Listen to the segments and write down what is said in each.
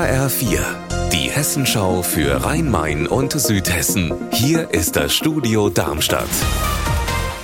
HR4, die Hessenschau für Rhein-Main und Südhessen. Hier ist das Studio Darmstadt.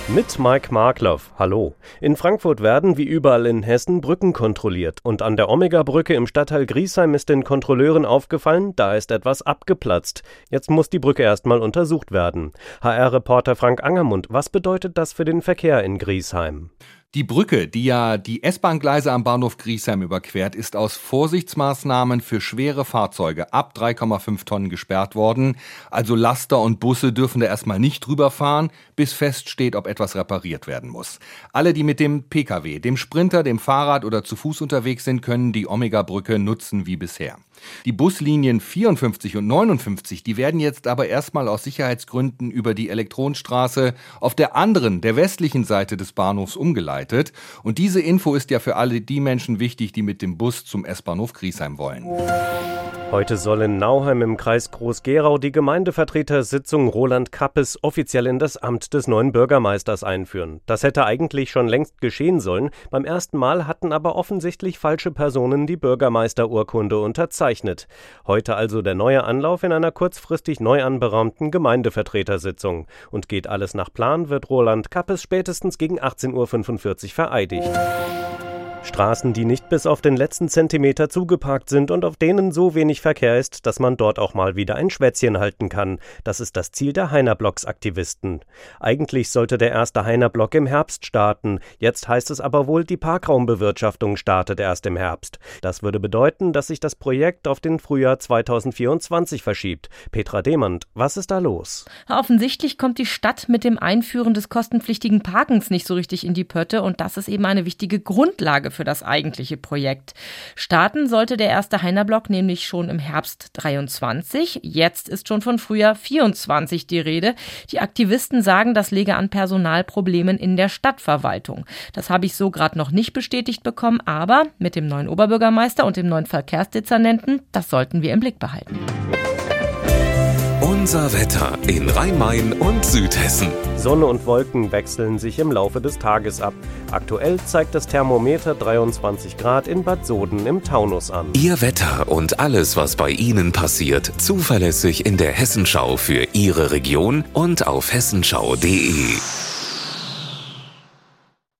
Mit Mike Markloff. Hallo. In Frankfurt werden wie überall in Hessen Brücken kontrolliert und an der Omega-Brücke im Stadtteil Griesheim ist den Kontrolleuren aufgefallen, da ist etwas abgeplatzt. Jetzt muss die Brücke erstmal untersucht werden. HR-Reporter Frank Angermund, was bedeutet das für den Verkehr in Griesheim? Die Brücke, die ja die S-Bahn-Gleise am Bahnhof Griesheim überquert, ist aus Vorsichtsmaßnahmen für schwere Fahrzeuge ab 3,5 Tonnen gesperrt worden. Also Laster und Busse dürfen da erstmal nicht drüber fahren, bis feststeht, ob etwas repariert werden muss. Alle, die mit dem Pkw, dem Sprinter, dem Fahrrad oder zu Fuß unterwegs sind, können die Omega-Brücke nutzen wie bisher. Die Buslinien 54 und 59, die werden jetzt aber erstmal aus Sicherheitsgründen über die Elektronstraße auf der anderen, der westlichen Seite des Bahnhofs umgeleitet. Und diese Info ist ja für alle die Menschen wichtig, die mit dem Bus zum S-Bahnhof Griesheim wollen. Heute soll in Nauheim im Kreis Groß-Gerau die Gemeindevertretersitzung Roland Kappes offiziell in das Amt des neuen Bürgermeisters einführen. Das hätte eigentlich schon längst geschehen sollen. Beim ersten Mal hatten aber offensichtlich falsche Personen die Bürgermeisterurkunde unterzeichnet. Heute also der neue Anlauf in einer kurzfristig neu anberaumten Gemeindevertretersitzung. Und geht alles nach Plan, wird Roland Kappes spätestens gegen 18.45 Uhr vereidigt. Straßen, die nicht bis auf den letzten Zentimeter zugeparkt sind und auf denen so wenig Verkehr ist, dass man dort auch mal wieder ein Schwätzchen halten kann. Das ist das Ziel der Heinerblocks-Aktivisten. Eigentlich sollte der erste Heinerblock im Herbst starten. Jetzt heißt es aber wohl, die Parkraumbewirtschaftung startet erst im Herbst. Das würde bedeuten, dass sich das Projekt auf den Frühjahr 2024 verschiebt. Petra Demand, was ist da los? Offensichtlich kommt die Stadt mit dem Einführen des kostenpflichtigen Parkens nicht so richtig in die Pötte und das ist eben eine wichtige Grundlage für das eigentliche Projekt. Starten sollte der erste Heinerblock nämlich schon im Herbst 23. Jetzt ist schon von Frühjahr 24 die Rede. Die Aktivisten sagen, das lege an Personalproblemen in der Stadtverwaltung. Das habe ich so gerade noch nicht bestätigt bekommen, aber mit dem neuen Oberbürgermeister und dem neuen Verkehrsdezernenten, das sollten wir im Blick behalten. Unser Wetter in Rhein-Main und Südhessen. Sonne und Wolken wechseln sich im Laufe des Tages ab. Aktuell zeigt das Thermometer 23 Grad in Bad Soden im Taunus an. Ihr Wetter und alles, was bei Ihnen passiert, zuverlässig in der Hessenschau für Ihre Region und auf hessenschau.de.